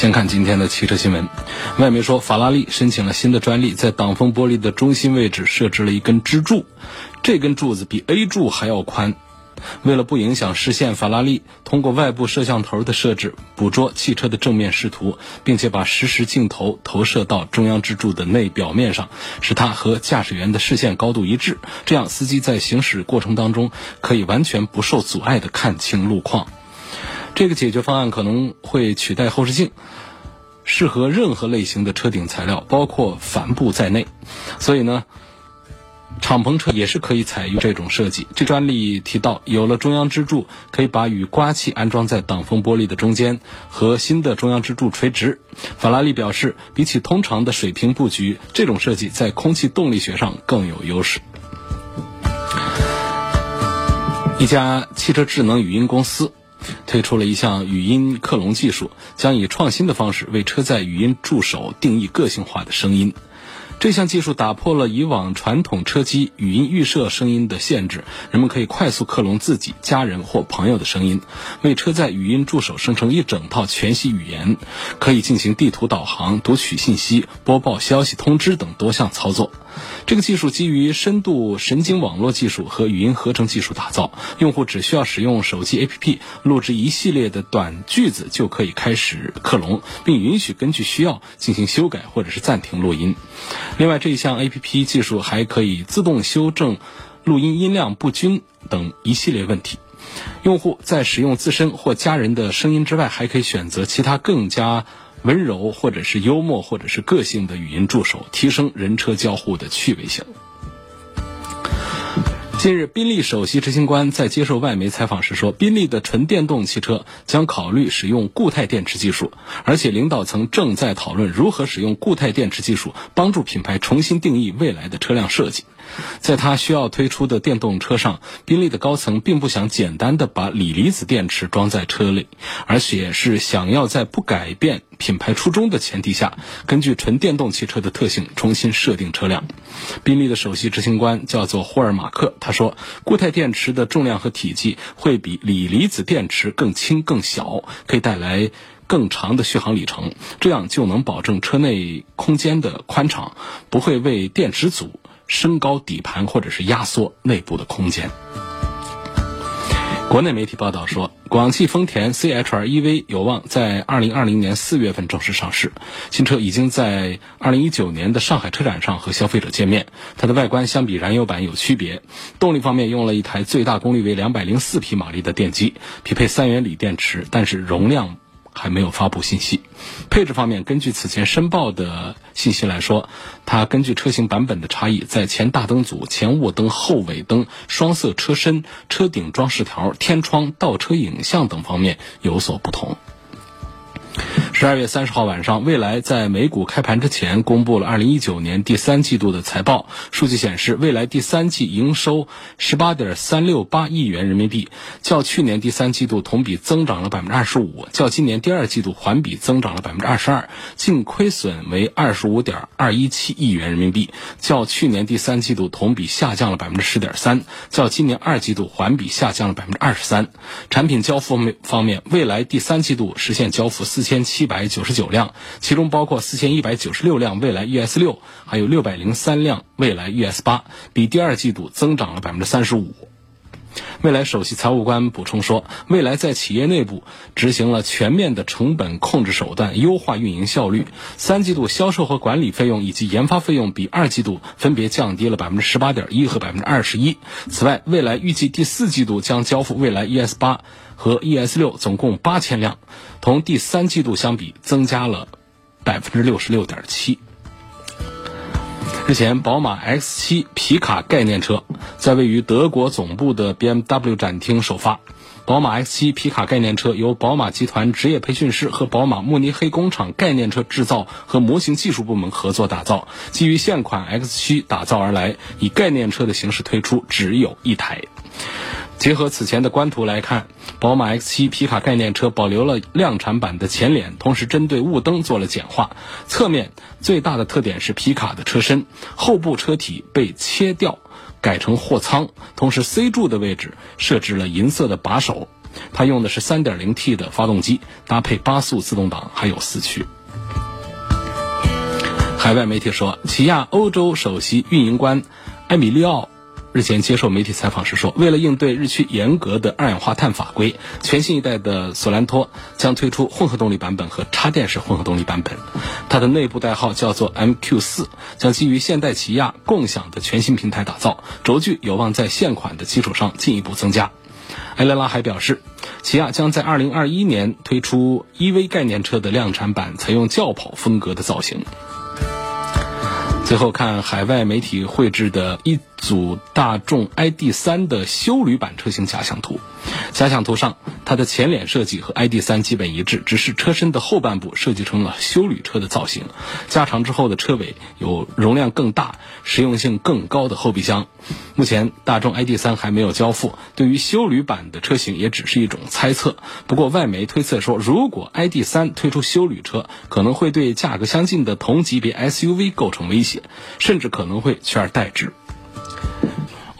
先看今天的汽车新闻，外媒说法拉利申请了新的专利，在挡风玻璃的中心位置设置了一根支柱，这根柱子比 A 柱还要宽。为了不影响视线，法拉利通过外部摄像头的设置，捕捉汽车的正面视图，并且把实时镜头投射到中央支柱的内表面上，使它和驾驶员的视线高度一致。这样，司机在行驶过程当中可以完全不受阻碍地看清路况。这个解决方案可能会取代后视镜，适合任何类型的车顶材料，包括帆布在内。所以呢，敞篷车也是可以采用这种设计。这专利提到，有了中央支柱，可以把雨刮器安装在挡风玻璃的中间，和新的中央支柱垂直。法拉利表示，比起通常的水平布局，这种设计在空气动力学上更有优势。一家汽车智能语音公司。推出了一项语音克隆技术，将以创新的方式为车载语音助手定义个性化的声音。这项技术打破了以往传统车机语音预设声音的限制，人们可以快速克隆自己、家人或朋友的声音，为车载语音助手生成一整套全息语言，可以进行地图导航、读取信息、播报消息通知等多项操作。这个技术基于深度神经网络技术和语音合成技术打造，用户只需要使用手机 APP 录制一系列的短句子，就可以开始克隆，并允许根据需要进行修改或者是暂停录音。另外，这一项 APP 技术还可以自动修正录音音量不均等一系列问题。用户在使用自身或家人的声音之外，还可以选择其他更加。温柔，或者是幽默，或者是个性的语音助手，提升人车交互的趣味性。近日，宾利首席执行官在接受外媒采访时说，宾利的纯电动汽车将考虑使用固态电池技术，而且领导层正在讨论如何使用固态电池技术帮助品牌重新定义未来的车辆设计。在他需要推出的电动车上，宾利的高层并不想简单的把锂离子电池装在车里，而且是想要在不改变品牌初衷的前提下，根据纯电动汽车的特性重新设定车辆。宾利的首席执行官叫做霍尔马克，他说，固态电池的重量和体积会比锂离子电池更轻更小，可以带来更长的续航里程，这样就能保证车内空间的宽敞，不会为电池组。升高底盘或者是压缩内部的空间。国内媒体报道说，广汽丰田 CHR EV 有望在二零二零年四月份正式上市。新车已经在二零一九年的上海车展上和消费者见面。它的外观相比燃油版有区别。动力方面用了一台最大功率为两百零四匹马力的电机，匹配三元锂电池，但是容量。还没有发布信息。配置方面，根据此前申报的信息来说，它根据车型版本的差异，在前大灯组、前雾灯、后尾灯、双色车身、车顶装饰条、天窗、倒车影像等方面有所不同。十二月三十号晚上，蔚来在美股开盘之前公布了二零一九年第三季度的财报。数据显示，蔚来第三季营收十八点三六八亿元人民币，较去年第三季度同比增长了百分之二十五，较今年第二季度环比增长了百分之二十二，净亏损为二十五点二一七亿元人民币，较去年第三季度同比下降了百分之十点三，较今年二季度环比下降了百分之二十三。产品交付方面，蔚来第三季度实现交付四四千七。百九十九辆，其中包括四千一百九十六辆蔚来 ES 六，还有六百零三辆蔚来 ES 八，比第二季度增长了百分之三十五。未来首席财务官补充说，未来在企业内部执行了全面的成本控制手段，优化运营效率。三季度销售和管理费用以及研发费用比二季度分别降低了百分之十八点一和百分之二十一。此外，未来预计第四季度将交付未来 ES 八和 ES 六总共八千辆，同第三季度相比增加了百分之六十六点七。之前，宝马 X7 皮卡概念车在位于德国总部的 BMW 展厅首发。宝马 X7 皮卡概念车由宝马集团职业培训师和宝马慕尼黑工厂概念车制造和模型技术部门合作打造，基于现款 X7 打造而来，以概念车的形式推出，只有一台。结合此前的官图来看，宝马 X7 皮卡概念车保留了量产版的前脸，同时针对雾灯做了简化。侧面最大的特点是皮卡的车身，后部车体被切掉，改成货舱，同时 C 柱的位置设置了银色的把手。它用的是 3.0T 的发动机，搭配八速自动挡，还有四驱。海外媒体说，起亚欧洲首席运营官埃米利奥。日前接受媒体采访时说，为了应对日趋严格的二氧化碳法规，全新一代的索兰托将推出混合动力版本和插电式混合动力版本。它的内部代号叫做 MQ4，将基于现代起亚共享的全新平台打造，轴距有望在现款的基础上进一步增加。埃雷拉还表示，起亚将在2021年推出 EV 概念车的量产版，采用轿跑风格的造型。最后看海外媒体绘制的一组大众 ID.3 的休旅版车型假想图。假想图上，它的前脸设计和 ID.3 基本一致，只是车身的后半部设计成了休旅车的造型，加长之后的车尾有容量更大、实用性更高的后备箱。目前大众 ID.3 还没有交付，对于休旅版的车型也只是一种猜测。不过外媒推测说，如果 ID.3 推出休旅车，可能会对价格相近的同级别 SUV 构成威胁，甚至可能会取而代之。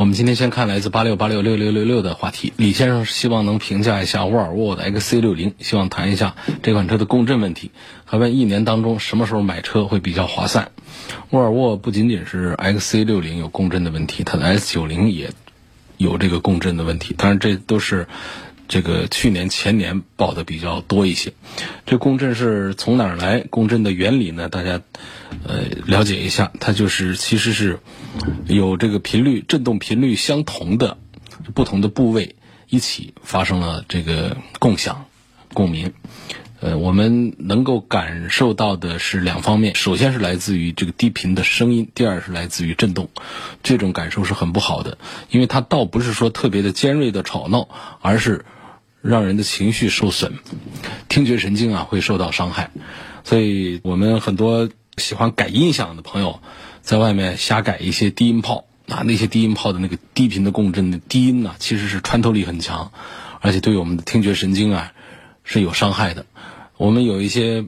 我们今天先看来自八六八六六六六六的话题，李先生希望能评价一下沃尔沃的 XC 六零，希望谈一下这款车的共振问题，还问一年当中什么时候买车会比较划算。沃尔沃不仅仅是 XC 六零有共振的问题，它的 S 九零也有这个共振的问题，当然这都是。这个去年前年报的比较多一些，这共振是从哪儿来？共振的原理呢？大家呃了解一下，它就是其实是有这个频率振动频率相同的不同的部位一起发生了这个共享共鸣。呃，我们能够感受到的是两方面，首先是来自于这个低频的声音，第二是来自于震动，这种感受是很不好的，因为它倒不是说特别的尖锐的吵闹，而是。让人的情绪受损，听觉神经啊会受到伤害，所以我们很多喜欢改音响的朋友，在外面瞎改一些低音炮啊，那些低音炮的那个低频的共振的低音呢，其实是穿透力很强，而且对我们的听觉神经啊是有伤害的。我们有一些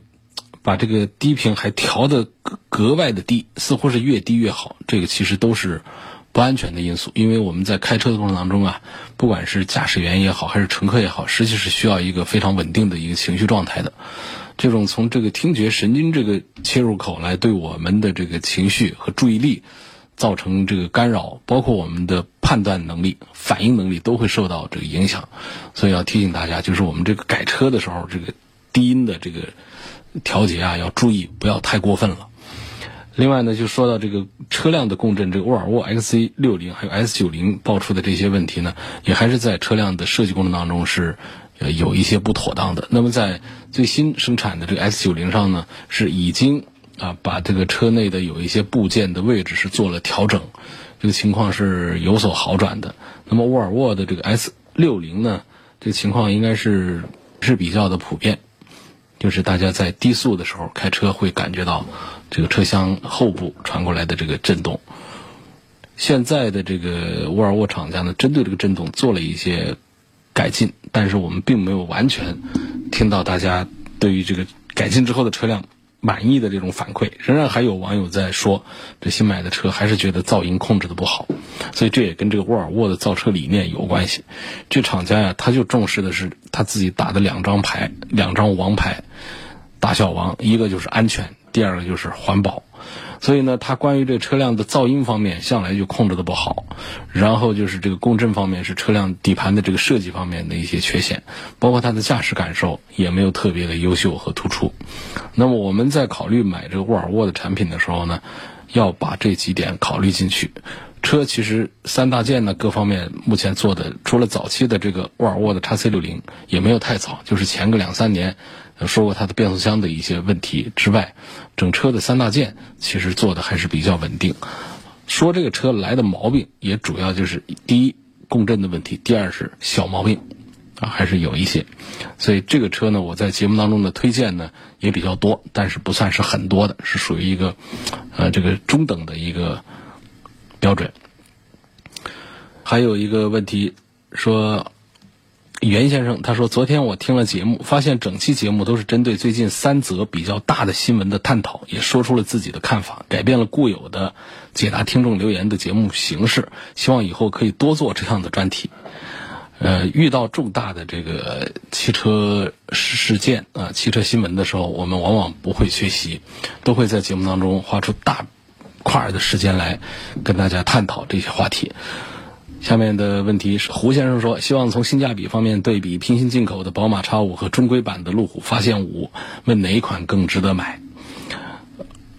把这个低频还调的格外的低，似乎是越低越好，这个其实都是。不安全的因素，因为我们在开车的过程当中啊，不管是驾驶员也好，还是乘客也好，实际是需要一个非常稳定的一个情绪状态的。这种从这个听觉神经这个切入口来对我们的这个情绪和注意力造成这个干扰，包括我们的判断能力、反应能力都会受到这个影响。所以要提醒大家，就是我们这个改车的时候，这个低音的这个调节啊，要注意不要太过分了。另外呢，就说到这个车辆的共振，这个沃尔沃 XC 六零还有 S 九零爆出的这些问题呢，也还是在车辆的设计过程当中是有一些不妥当的。那么在最新生产的这个 S 九零上呢，是已经啊把这个车内的有一些部件的位置是做了调整，这个情况是有所好转的。那么沃尔沃的这个 S 六零呢，这个情况应该是是比较的普遍，就是大家在低速的时候开车会感觉到。这个车厢后部传过来的这个震动，现在的这个沃尔沃厂家呢，针对这个震动做了一些改进，但是我们并没有完全听到大家对于这个改进之后的车辆满意的这种反馈，仍然还有网友在说，这新买的车还是觉得噪音控制的不好，所以这也跟这个沃尔沃的造车理念有关系。这厂家呀，他就重视的是他自己打的两张牌，两张王牌，大小王，一个就是安全。第二个就是环保，所以呢，它关于这车辆的噪音方面向来就控制的不好，然后就是这个共振方面是车辆底盘的这个设计方面的一些缺陷，包括它的驾驶感受也没有特别的优秀和突出。那么我们在考虑买这个沃尔沃的产品的时候呢，要把这几点考虑进去。车其实三大件呢，各方面目前做的，除了早期的这个沃尔沃的 x C 六零也没有太早，就是前个两三年。说过它的变速箱的一些问题之外，整车的三大件其实做的还是比较稳定。说这个车来的毛病，也主要就是第一共振的问题，第二是小毛病，啊，还是有一些。所以这个车呢，我在节目当中的推荐呢也比较多，但是不算是很多的，是属于一个呃这个中等的一个标准。还有一个问题说。袁先生他说：“昨天我听了节目，发现整期节目都是针对最近三则比较大的新闻的探讨，也说出了自己的看法，改变了固有的解答听众留言的节目形式。希望以后可以多做这样的专题。呃，遇到重大的这个汽车事件啊、汽车新闻的时候，我们往往不会缺席，都会在节目当中花出大块的时间来跟大家探讨这些话题。”下面的问题是，胡先生说，希望从性价比方面对比平行进口的宝马 X5 和中规版的路虎发现五，问哪一款更值得买？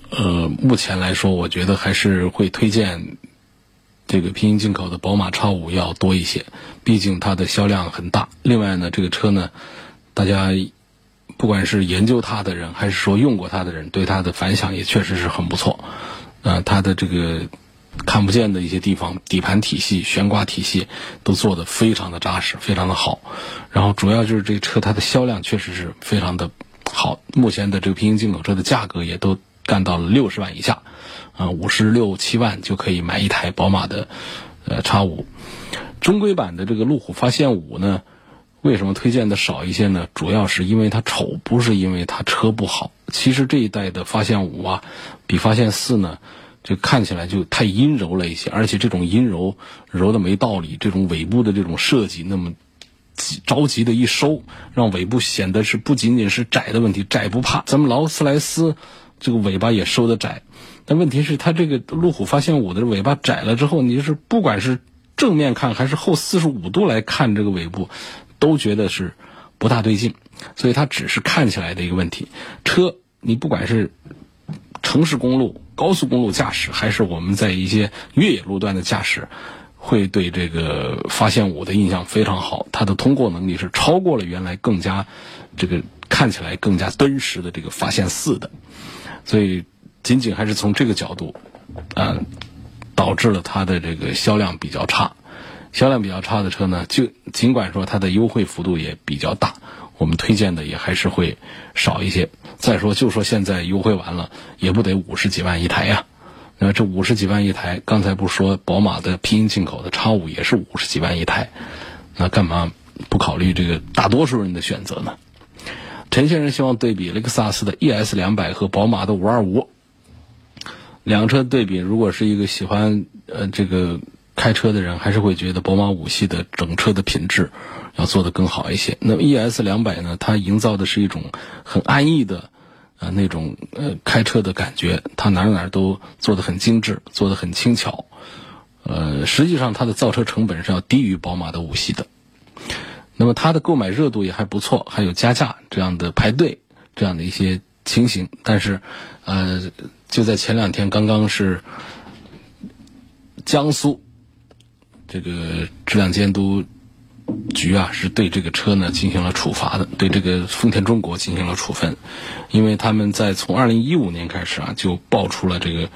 呃，目前来说，我觉得还是会推荐这个平行进口的宝马 X5 要多一些，毕竟它的销量很大。另外呢，这个车呢，大家不管是研究它的人，还是说用过它的人，对它的反响也确实是很不错。呃，它的这个。看不见的一些地方，底盘体系、悬挂体系都做得非常的扎实，非常的好。然后主要就是这车它的销量确实是非常的好。目前的这个平行进口车的价格也都干到了六十万以下，啊，五十六七万就可以买一台宝马的呃叉五。中规版的这个路虎发现五呢，为什么推荐的少一些呢？主要是因为它丑，不是因为它车不好。其实这一代的发现五啊，比发现四呢。就看起来就太阴柔了一些，而且这种阴柔柔的没道理。这种尾部的这种设计，那么着急的一收，让尾部显得是不仅仅是窄的问题，窄不怕。咱们劳斯莱斯这个尾巴也收的窄，但问题是它这个路虎发现五的尾巴窄了之后，你就是不管是正面看还是后四十五度来看这个尾部，都觉得是不大对劲。所以它只是看起来的一个问题。车你不管是城市公路。高速公路驾驶还是我们在一些越野路段的驾驶，会对这个发现五的印象非常好。它的通过能力是超过了原来更加这个看起来更加敦实的这个发现四的，所以仅仅还是从这个角度，啊，导致了它的这个销量比较差。销量比较差的车呢，就尽管说它的优惠幅度也比较大。我们推荐的也还是会少一些。再说，就说现在优惠完了，也不得五十几万一台呀？那这五十几万一台，刚才不说宝马的平行进口的叉五也是五十几万一台，那干嘛不考虑这个大多数人的选择呢？陈先生希望对比雷克萨斯的 ES 两百和宝马的五二五，两车对比，如果是一个喜欢呃这个开车的人，还是会觉得宝马五系的整车的品质。要做的更好一些。那么 ES 两百呢？它营造的是一种很安逸的，呃，那种呃开车的感觉。它哪哪都做的很精致，做的很轻巧。呃，实际上它的造车成本是要低于宝马的五系的。那么它的购买热度也还不错，还有加价这样的排队这样的一些情形。但是，呃，就在前两天，刚刚是江苏这个质量监督。局啊是对这个车呢进行了处罚的，对这个丰田中国进行了处分，因为他们在从二零一五年开始啊就爆出了这个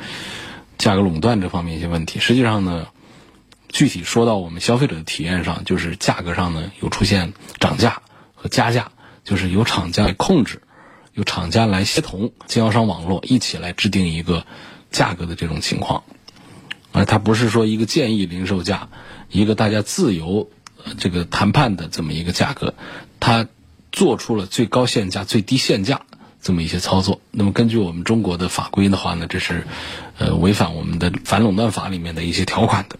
价格垄断这方面一些问题。实际上呢，具体说到我们消费者的体验上，就是价格上呢有出现涨价和加价，就是由厂家来控制，由厂家来协同经销商网络一起来制定一个价格的这种情况，而它不是说一个建议零售价，一个大家自由。这个谈判的这么一个价格，它做出了最高限价、最低限价这么一些操作。那么根据我们中国的法规的话呢，这是呃违反我们的反垄断法里面的一些条款的。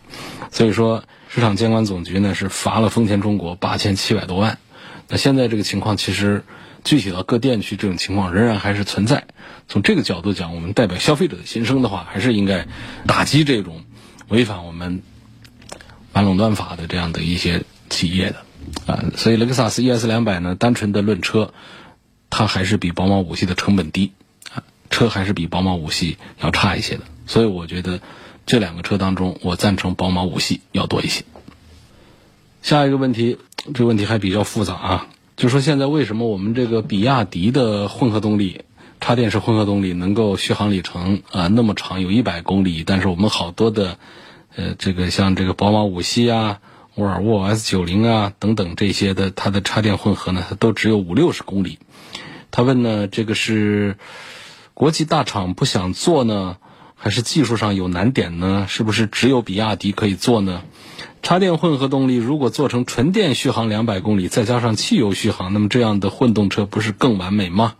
所以说，市场监管总局呢是罚了丰田中国八千七百多万。那现在这个情况其实具体到各店区，这种情况仍然还是存在。从这个角度讲，我们代表消费者的心声的话，还是应该打击这种违反我们反垄断法的这样的一些。企业的，啊，所以雷克萨斯 ES 两百呢，单纯的论车，它还是比宝马五系的成本低，啊，车还是比宝马五系要差一些的。所以我觉得这两个车当中，我赞成宝马五系要多一些。下一个问题，这个问题还比较复杂啊，就说现在为什么我们这个比亚迪的混合动力、插电式混合动力能够续航里程啊那么长，有一百公里，但是我们好多的，呃，这个像这个宝马五系啊。沃尔沃 S 九零啊等等这些的，它的插电混合呢，它都只有五六十公里。他问呢，这个是国际大厂不想做呢，还是技术上有难点呢？是不是只有比亚迪可以做呢？插电混合动力如果做成纯电续航两百公里，再加上汽油续航，那么这样的混动车不是更完美吗？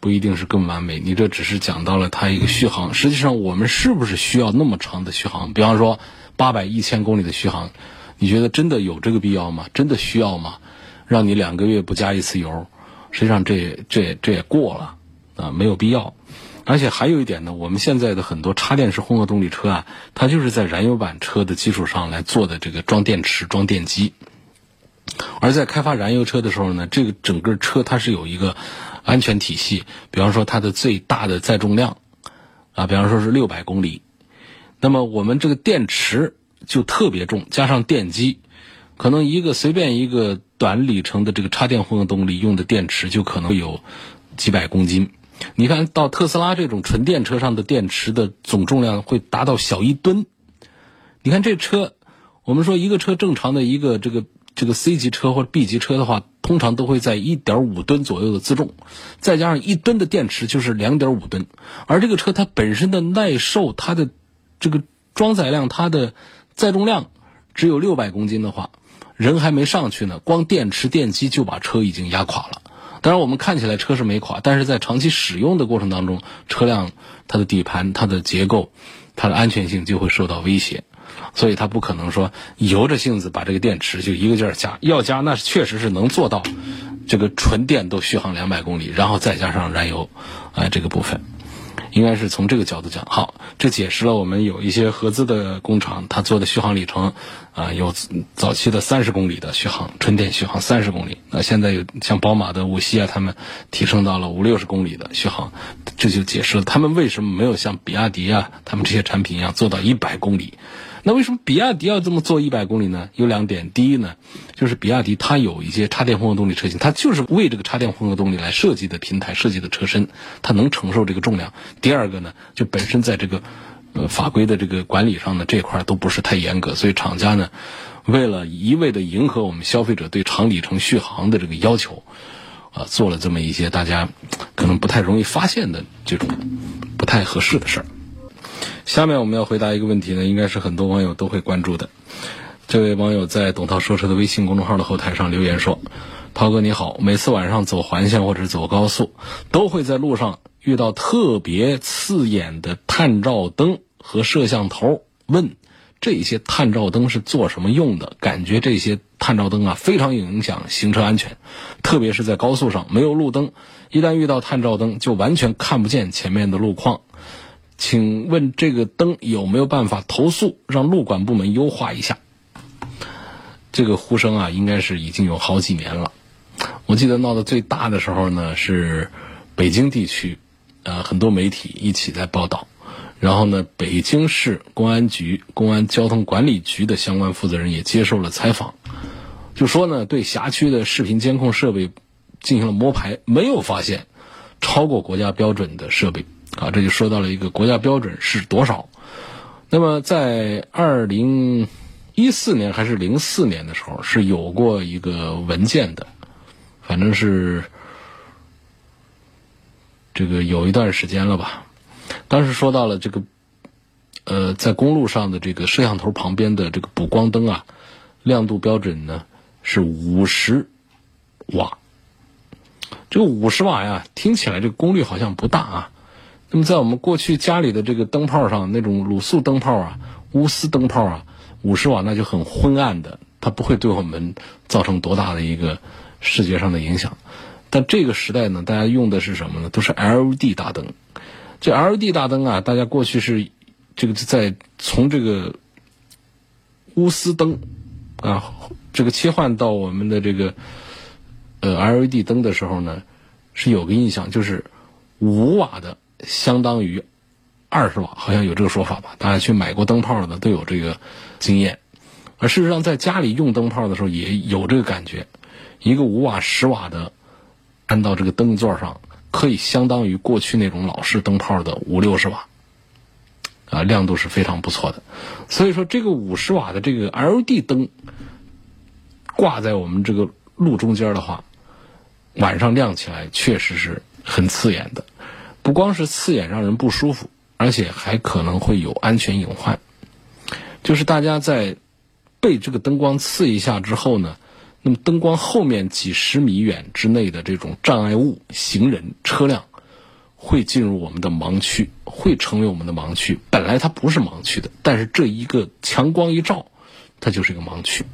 不一定是更完美，你这只是讲到了它一个续航。实际上，我们是不是需要那么长的续航？比方说八百、一千公里的续航，你觉得真的有这个必要吗？真的需要吗？让你两个月不加一次油？实际上，这也这也这也过了啊，没有必要。而且还有一点呢，我们现在的很多插电式混合动力车啊，它就是在燃油版车的基础上来做的这个装电池、装电机。而在开发燃油车的时候呢，这个整个车它是有一个安全体系，比方说它的最大的载重量啊，比方说是六百公里，那么我们这个电池就特别重，加上电机。可能一个随便一个短里程的这个插电混合动力用的电池就可能有几百公斤。你看到特斯拉这种纯电车上的电池的总重量会达到小一吨。你看这车，我们说一个车正常的一个这个这个 C 级车或者 B 级车的话，通常都会在一点五吨左右的自重，再加上一吨的电池就是两点五吨。而这个车它本身的耐受，它的这个装载量，它的载重量只有六百公斤的话。人还没上去呢，光电池电机就把车已经压垮了。当然，我们看起来车是没垮，但是在长期使用的过程当中，车辆它的底盘、它的结构、它的安全性就会受到威胁。所以，它不可能说由着性子把这个电池就一个劲儿加。要加，那确实是能做到，这个纯电都续航两百公里，然后再加上燃油，啊，这个部分。应该是从这个角度讲，好，这解释了我们有一些合资的工厂，它做的续航里程，啊，有早期的三十公里的续航，纯电续航三十公里，那现在有像宝马的五系啊，他们提升到了五六十公里的续航，这就解释了他们为什么没有像比亚迪啊，他们这些产品一样做到一百公里。那为什么比亚迪要这么做一百公里呢？有两点，第一呢，就是比亚迪它有一些插电混合动力车型，它就是为这个插电混合动力来设计的平台、设计的车身，它能承受这个重量。第二个呢，就本身在这个呃法规的这个管理上呢，这块都不是太严格，所以厂家呢，为了一味的迎合我们消费者对长里程续航的这个要求，啊，做了这么一些大家可能不太容易发现的这种不太合适的事儿。下面我们要回答一个问题呢，应该是很多网友都会关注的。这位网友在董涛说车的微信公众号的后台上留言说：“涛哥你好，每次晚上走环线或者走高速，都会在路上遇到特别刺眼的探照灯和摄像头。问这些探照灯是做什么用的？感觉这些探照灯啊非常影响行车安全，特别是在高速上没有路灯，一旦遇到探照灯，就完全看不见前面的路况。”请问这个灯有没有办法投诉，让路管部门优化一下？这个呼声啊，应该是已经有好几年了。我记得闹得最大的时候呢，是北京地区，呃，很多媒体一起在报道。然后呢，北京市公安局公安交通管理局的相关负责人也接受了采访，就说呢，对辖区的视频监控设备进行了摸排，没有发现超过国家标准的设备。啊，这就说到了一个国家标准是多少。那么在二零一四年还是零四年的时候，是有过一个文件的，反正是这个有一段时间了吧。当时说到了这个，呃，在公路上的这个摄像头旁边的这个补光灯啊，亮度标准呢是五十瓦。这个五十瓦呀，听起来这个功率好像不大啊。那么，在我们过去家里的这个灯泡上，那种卤素灯泡啊、钨丝灯泡啊，五十瓦那就很昏暗的，它不会对我们造成多大的一个视觉上的影响。但这个时代呢，大家用的是什么呢？都是 LED 大灯。这 LED 大灯啊，大家过去是这个在从这个钨丝灯啊，这个切换到我们的这个呃 LED 灯的时候呢，是有个印象，就是五瓦的。相当于二十瓦，好像有这个说法吧？大家去买过灯泡的，都有这个经验。而事实上，在家里用灯泡的时候，也有这个感觉。一个五瓦、十瓦的，安到这个灯座上，可以相当于过去那种老式灯泡的五六十瓦，啊，亮度是非常不错的。所以说，这个五十瓦的这个 LED 灯，挂在我们这个路中间的话，晚上亮起来确实是很刺眼的，不光是刺眼让人不舒服，而且还可能会有安全隐患。就是大家在被这个灯光刺一下之后呢，那么灯光后面几十米远之内的这种障碍物、行人、车辆。会进入我们的盲区，会成为我们的盲区。本来它不是盲区的，但是这一个强光一照，它就是一个盲区。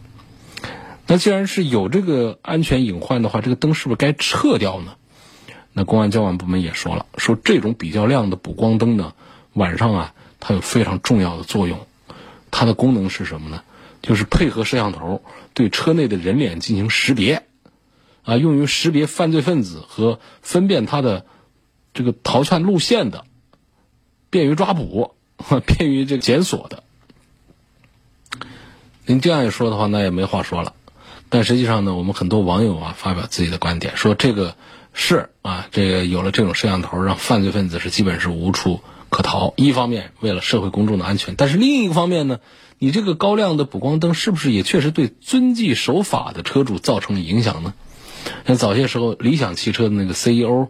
那既然是有这个安全隐患的话，这个灯是不是该撤掉呢？那公安交管部门也说了，说这种比较亮的补光灯呢，晚上啊，它有非常重要的作用。它的功能是什么呢？就是配合摄像头对车内的人脸进行识别，啊，用于识别犯罪分子和分辨他的。这个逃窜路线的，便于抓捕，便于这个检索的。您这样一说的话，那也没话说了。但实际上呢，我们很多网友啊发表自己的观点，说这个是啊，这个有了这种摄像头，让犯罪分子是基本是无处可逃。一方面为了社会公众的安全，但是另一方面呢，你这个高亮的补光灯是不是也确实对遵纪守法的车主造成了影响呢？像早些时候理想汽车的那个 CEO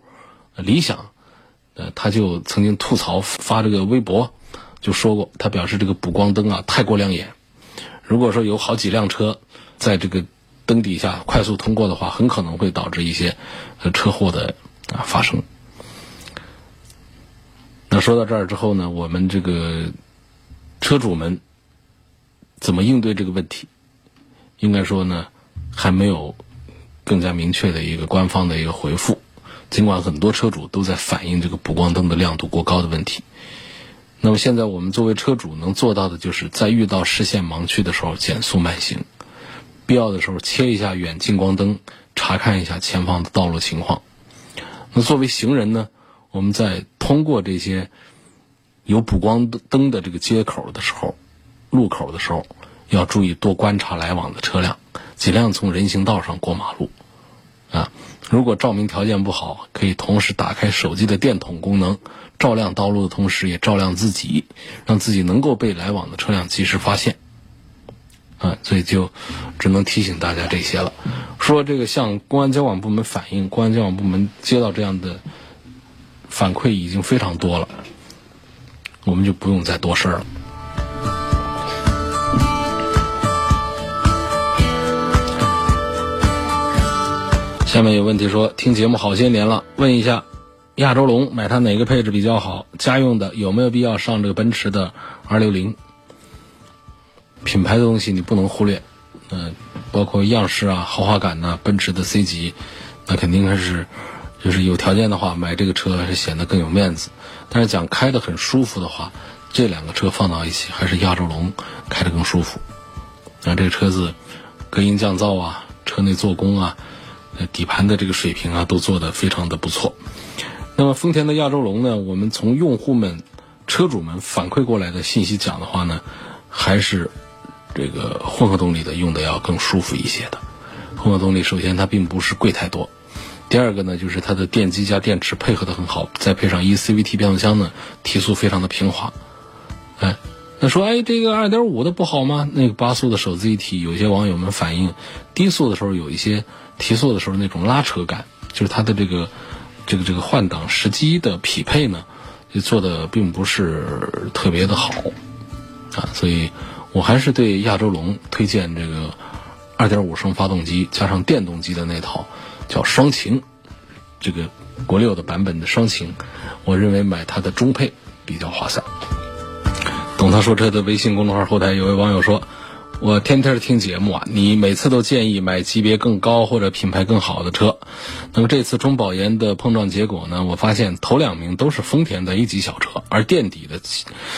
理想。呃，他就曾经吐槽发这个微博，就说过，他表示这个补光灯啊太过亮眼，如果说有好几辆车在这个灯底下快速通过的话，很可能会导致一些车祸的啊发生。那说到这儿之后呢，我们这个车主们怎么应对这个问题？应该说呢，还没有更加明确的一个官方的一个回复。尽管很多车主都在反映这个补光灯的亮度过高的问题，那么现在我们作为车主能做到的，就是在遇到视线盲区的时候减速慢行，必要的时候切一下远近光灯，查看一下前方的道路情况。那作为行人呢，我们在通过这些有补光灯的这个街口的时候、路口的时候，要注意多观察来往的车辆，尽量从人行道上过马路，啊。如果照明条件不好，可以同时打开手机的电筒功能，照亮道路的同时，也照亮自己，让自己能够被来往的车辆及时发现。啊，所以就只能提醒大家这些了。说这个向公安交管部门反映，公安交管部门接到这样的反馈已经非常多了，我们就不用再多事儿了。下面有问题说，听节目好些年了，问一下，亚洲龙买它哪个配置比较好？家用的有没有必要上这个奔驰的 R 六零？品牌的东西你不能忽略，嗯，包括样式啊、豪华感呐，奔驰的 C 级，那肯定还是，就是有条件的话买这个车还是显得更有面子。但是讲开的很舒服的话，这两个车放到一起，还是亚洲龙开的更舒服。那这个车子隔音降噪啊，车内做工啊。呃底盘的这个水平啊，都做得非常的不错。那么丰田的亚洲龙呢，我们从用户们、车主们反馈过来的信息讲的话呢，还是这个混合动力的用的要更舒服一些的。混合动力首先它并不是贵太多，第二个呢就是它的电机加电池配合的很好，再配上 eCVT 变速箱呢，提速非常的平滑。哎，那说哎这个2.5的不好吗？那个八速的手自一体，有些网友们反映低速的时候有一些。提速的时候那种拉扯感，就是它的这个这个这个换挡时机的匹配呢，就做的并不是特别的好啊，所以我还是对亚洲龙推荐这个2.5升发动机加上电动机的那套叫双擎，这个国六的版本的双擎，我认为买它的中配比较划算。懂他说车的微信公众号后台有位网友说。我天天听节目啊，你每次都建议买级别更高或者品牌更好的车。那么这次中保研的碰撞结果呢？我发现头两名都是丰田的 A 级小车，而垫底的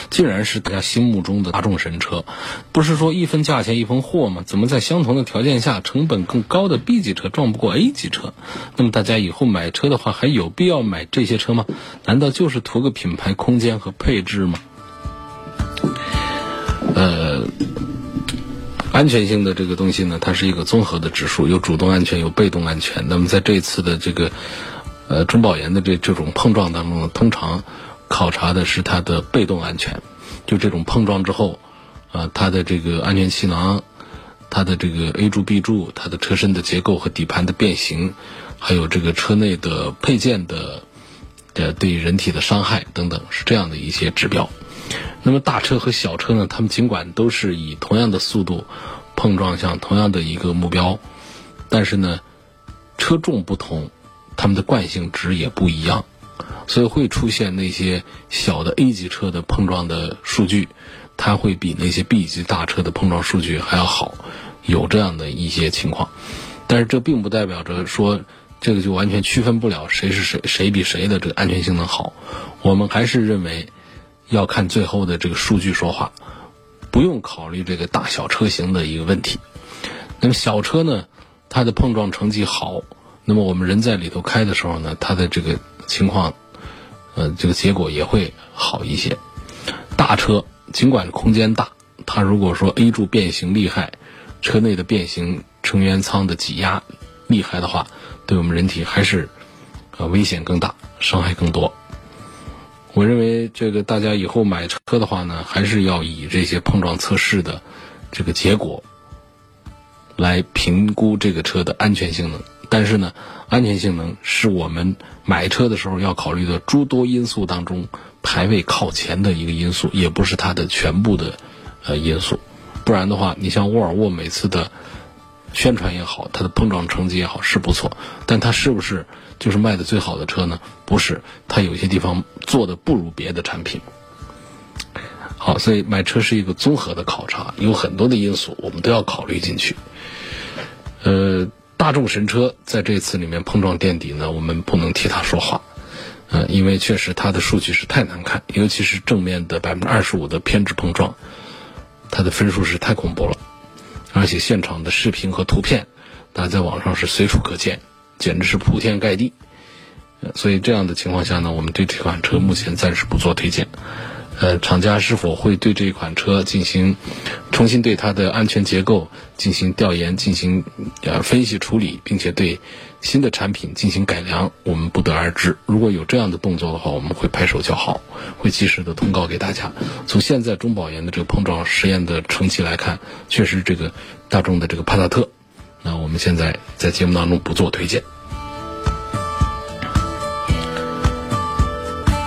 竟然是大家心目中的大众神车。不是说一分价钱一分货吗？怎么在相同的条件下，成本更高的 B 级车撞不过 A 级车？那么大家以后买车的话，还有必要买这些车吗？难道就是图个品牌、空间和配置吗？呃。安全性的这个东西呢，它是一个综合的指数，有主动安全，有被动安全。那么在这一次的这个呃中保研的这这种碰撞当中呢，通常考察的是它的被动安全，就这种碰撞之后，啊，它的这个安全气囊、它的这个 A 柱、B 柱，它的车身的结构和底盘的变形，还有这个车内的配件的呃对人体的伤害等等，是这样的一些指标。那么大车和小车呢，它们尽管都是以同样的速度碰撞向同样的一个目标，但是呢，车重不同，它们的惯性值也不一样。所以会出现那些小的 A 级车的碰撞的数据，它会比那些 B 级大车的碰撞数据还要好，有这样的一些情况。但是这并不代表着说这个就完全区分不了谁是谁，谁比谁的这个安全性能好。我们还是认为要看最后的这个数据说话，不用考虑这个大小车型的一个问题。那么小车呢，它的碰撞成绩好，那么我们人在里头开的时候呢，它的这个情况。呃，这个结果也会好一些。大车尽管空间大，它如果说 A 柱变形厉害，车内的变形成员舱的挤压厉害的话，对我们人体还是呃危险更大，伤害更多。我认为这个大家以后买车的话呢，还是要以这些碰撞测试的这个结果来评估这个车的安全性能。但是呢，安全性能是我们买车的时候要考虑的诸多因素当中排位靠前的一个因素，也不是它的全部的呃因素。不然的话，你像沃尔沃每次的宣传也好，它的碰撞成绩也好是不错，但它是不是就是卖的最好的车呢？不是，它有些地方做的不如别的产品。好，所以买车是一个综合的考察，有很多的因素我们都要考虑进去。呃。大众神车在这次里面碰撞垫底呢，我们不能替它说话，呃，因为确实它的数据是太难看，尤其是正面的百分之二十五的偏置碰撞，它的分数是太恐怖了，而且现场的视频和图片，那在网上是随处可见，简直是铺天盖地，所以这样的情况下呢，我们对这款车目前暂时不做推荐。呃，厂家是否会对这款车进行重新对它的安全结构进行调研、进行呃分析处理，并且对新的产品进行改良，我们不得而知。如果有这样的动作的话，我们会拍手叫好，会及时的通告给大家。从现在中保研的这个碰撞实验的成绩来看，确实这个大众的这个帕萨特，那我们现在在节目当中不做推荐。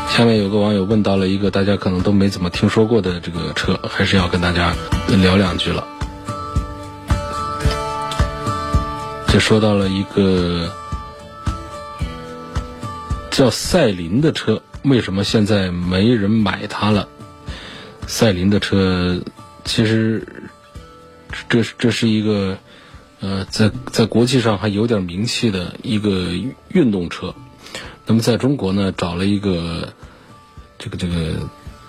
下面有个网友问到了一个大家可能都没怎么听说过的这个车，还是要跟大家聊两句了。就说到了一个叫赛麟的车，为什么现在没人买它了？赛麟的车其实这这是一个呃，在在国际上还有点名气的一个运动车。那么在中国呢，找了一个。这个这个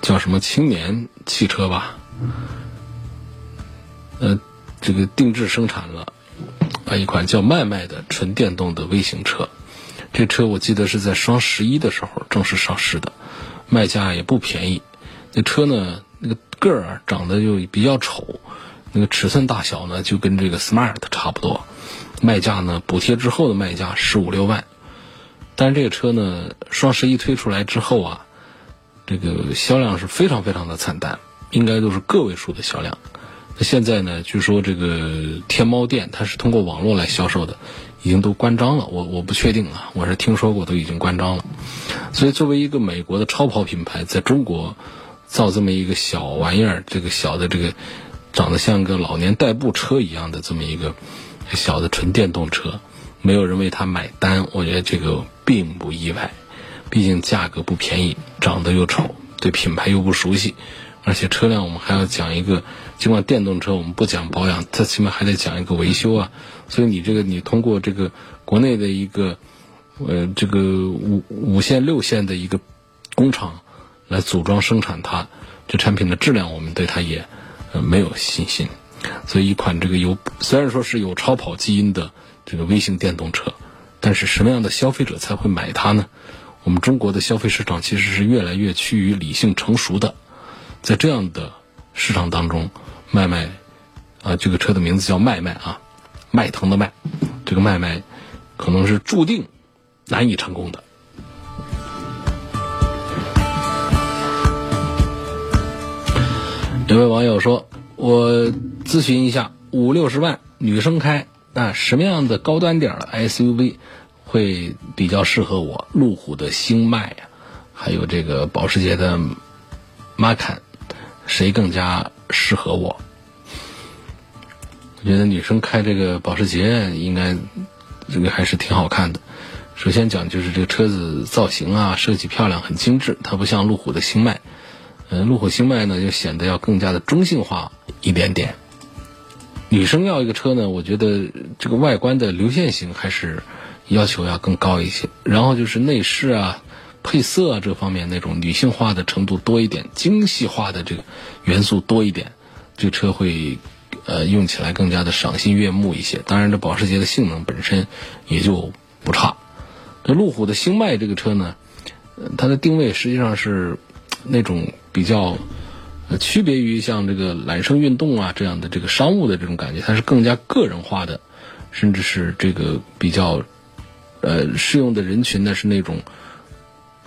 叫什么青年汽车吧？呃，这个定制生产了啊一款叫麦麦的纯电动的微型车。这车我记得是在双十一的时候正式上市的，卖价也不便宜。那车呢，那个个儿长得就比较丑，那个尺寸大小呢就跟这个 Smart 差不多。卖价呢，补贴之后的卖价十五六万。但是这个车呢，双十一推出来之后啊。这个销量是非常非常的惨淡，应该都是个位数的销量。现在呢，据说这个天猫店它是通过网络来销售的，已经都关张了。我我不确定啊，我是听说过都已经关张了。所以作为一个美国的超跑品牌，在中国造这么一个小玩意儿，这个小的这个长得像个老年代步车一样的这么一个小的纯电动车，没有人为它买单，我觉得这个并不意外。毕竟价格不便宜，长得又丑，对品牌又不熟悉，而且车辆我们还要讲一个，尽管电动车我们不讲保养，它起码还得讲一个维修啊。所以你这个你通过这个国内的一个，呃，这个五五线六线的一个工厂来组装生产它，这产品的质量我们对它也呃没有信心。所以一款这个有虽然说是有超跑基因的这个微型电动车，但是什么样的消费者才会买它呢？我们中国的消费市场其实是越来越趋于理性成熟的，在这样的市场当中，麦麦啊，这个车的名字叫麦麦啊，迈腾的迈，这个麦麦可能是注定难以成功的。有位网友说：“我咨询一下，五六十万女生开，那什么样的高端点的 SUV 会比较适合我？路虎的星脉呀，还有这个保时捷的玛卡谁更加适合我？我觉得女生开这个保时捷应该这个还是挺好看的。首先讲就是这个车子造型啊，设计漂亮，很精致。它不像路虎的星脉，呃，路虎星脉呢就显得要更加的中性化一点点。女生要一个车呢，我觉得这个外观的流线型还是要求要更高一些。然后就是内饰啊、配色啊这方面那种女性化的程度多一点，精细化的这个元素多一点，这车会呃用起来更加的赏心悦目一些。当然，这保时捷的性能本身也就不差。这路虎的星脉这个车呢，它的定位实际上是那种比较区别于像这个揽胜运动啊这样的这个商务的这种感觉，它是更加个人化的，甚至是这个比较呃适用的人群呢是那种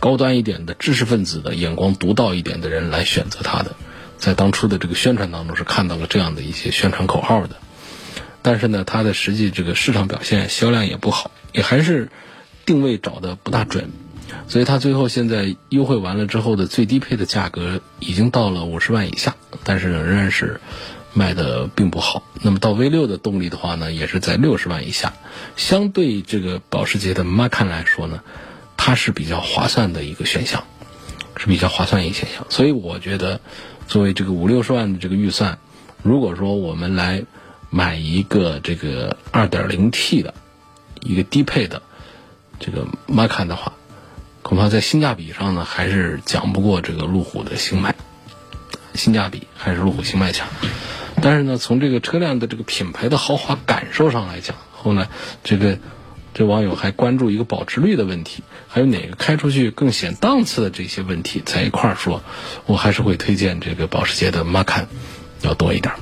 高端一点的知识分子的眼光独到一点的人来选择它的，在当初的这个宣传当中是看到了这样的一些宣传口号的，但是呢，它的实际这个市场表现销量也不好，也还是。定位找的不大准，所以它最后现在优惠完了之后的最低配的价格已经到了五十万以下，但是仍然是卖的并不好。那么到 V 六的动力的话呢，也是在六十万以下，相对这个保时捷的 Macan 来说呢，它是比较划算的一个选项，是比较划算一个选项。所以我觉得，作为这个五六十万的这个预算，如果说我们来买一个这个二点零 T 的一个低配的。这个 Macan 的话，恐怕在性价比上呢，还是讲不过这个路虎的星脉，性价比还是路虎星脉强。但是呢，从这个车辆的这个品牌的豪华感受上来讲，后来这个这网友还关注一个保值率的问题，还有哪个开出去更显档次的这些问题在一块儿说，我还是会推荐这个保时捷的 Macan 要多一点。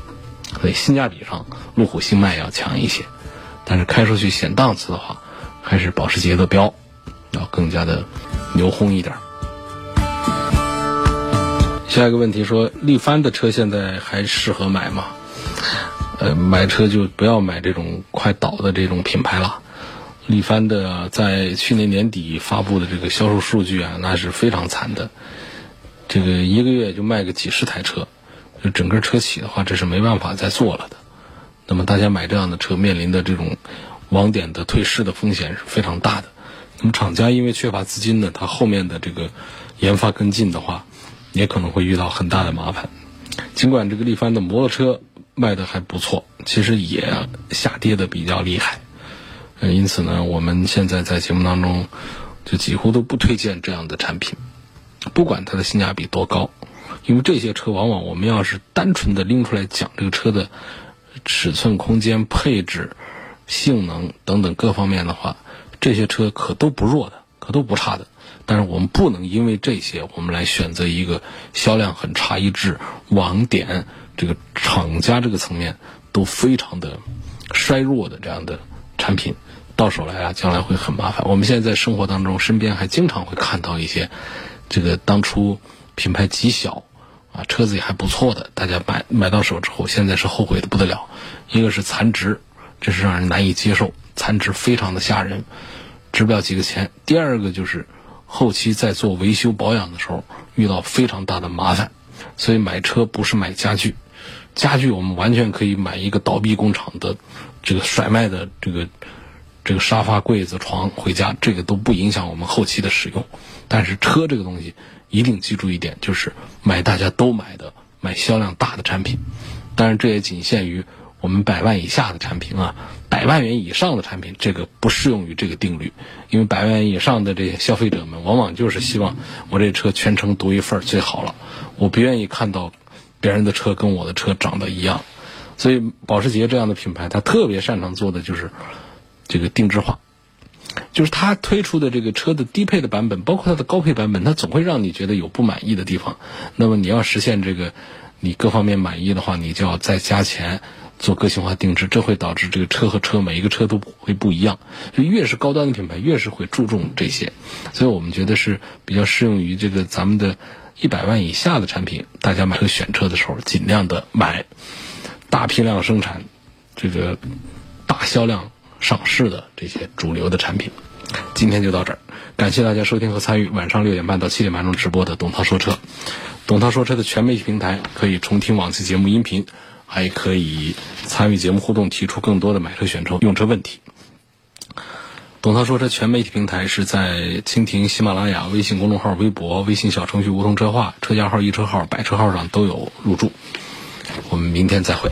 所以性价比上，路虎星脉要强一些，但是开出去显档次的话。还是保时捷的标要更加的牛轰一点。下一个问题说，力帆的车现在还适合买吗？呃，买车就不要买这种快倒的这种品牌了。力帆的在去年年底发布的这个销售数据啊，那是非常惨的。这个一个月就卖个几十台车，就整个车企的话，这是没办法再做了的。那么大家买这样的车，面临的这种。网点的退市的风险是非常大的。那么厂家因为缺乏资金呢，它后面的这个研发跟进的话，也可能会遇到很大的麻烦。尽管这个力帆的摩托车卖的还不错，其实也下跌的比较厉害。呃，因此呢，我们现在在节目当中就几乎都不推荐这样的产品，不管它的性价比多高，因为这些车往往我们要是单纯的拎出来讲这个车的尺寸、空间、配置。性能等等各方面的话，这些车可都不弱的，可都不差的。但是我们不能因为这些，我们来选择一个销量很差一致、网点这个厂家这个层面都非常的衰弱的这样的产品，到手来啊，将来会很麻烦。我们现在在生活当中，身边还经常会看到一些这个当初品牌极小啊，车子也还不错的，大家买买到手之后，现在是后悔的不得了。一个是残值。这是让人难以接受，残值非常的吓人，值不了几个钱。第二个就是后期在做维修保养的时候遇到非常大的麻烦，所以买车不是买家具，家具我们完全可以买一个倒闭工厂的这个甩卖的这个这个沙发、柜子、床回家，这个都不影响我们后期的使用。但是车这个东西一定记住一点，就是买大家都买的，买销量大的产品。当然这也仅限于。我们百万以下的产品啊，百万元以上的产品，这个不适用于这个定律，因为百万元以上的这些消费者们，往往就是希望我这车全程独一份最好了，我不愿意看到别人的车跟我的车长得一样，所以保时捷这样的品牌，它特别擅长做的就是这个定制化，就是它推出的这个车的低配的版本，包括它的高配版本，它总会让你觉得有不满意的地方，那么你要实现这个你各方面满意的话，你就要再加钱。做个性化定制，这会导致这个车和车每一个车都会不一样。就越是高端的品牌，越是会注重这些。所以我们觉得是比较适用于这个咱们的一百万以下的产品。大家买车选车的时候，尽量的买大批量生产、这个大销量上市的这些主流的产品。今天就到这儿，感谢大家收听和参与晚上六点半到七点半钟直播的董涛说车。董涛说车的全媒体平台可以重听往期节目音频，还可以参与节目互动，提出更多的买车、选车、用车问题。董涛说车全媒体平台是在蜻蜓、喜马拉雅、微信公众号、微博、微信小程序梧桐车话、车架号、易车号、百车号上都有入驻。我们明天再会。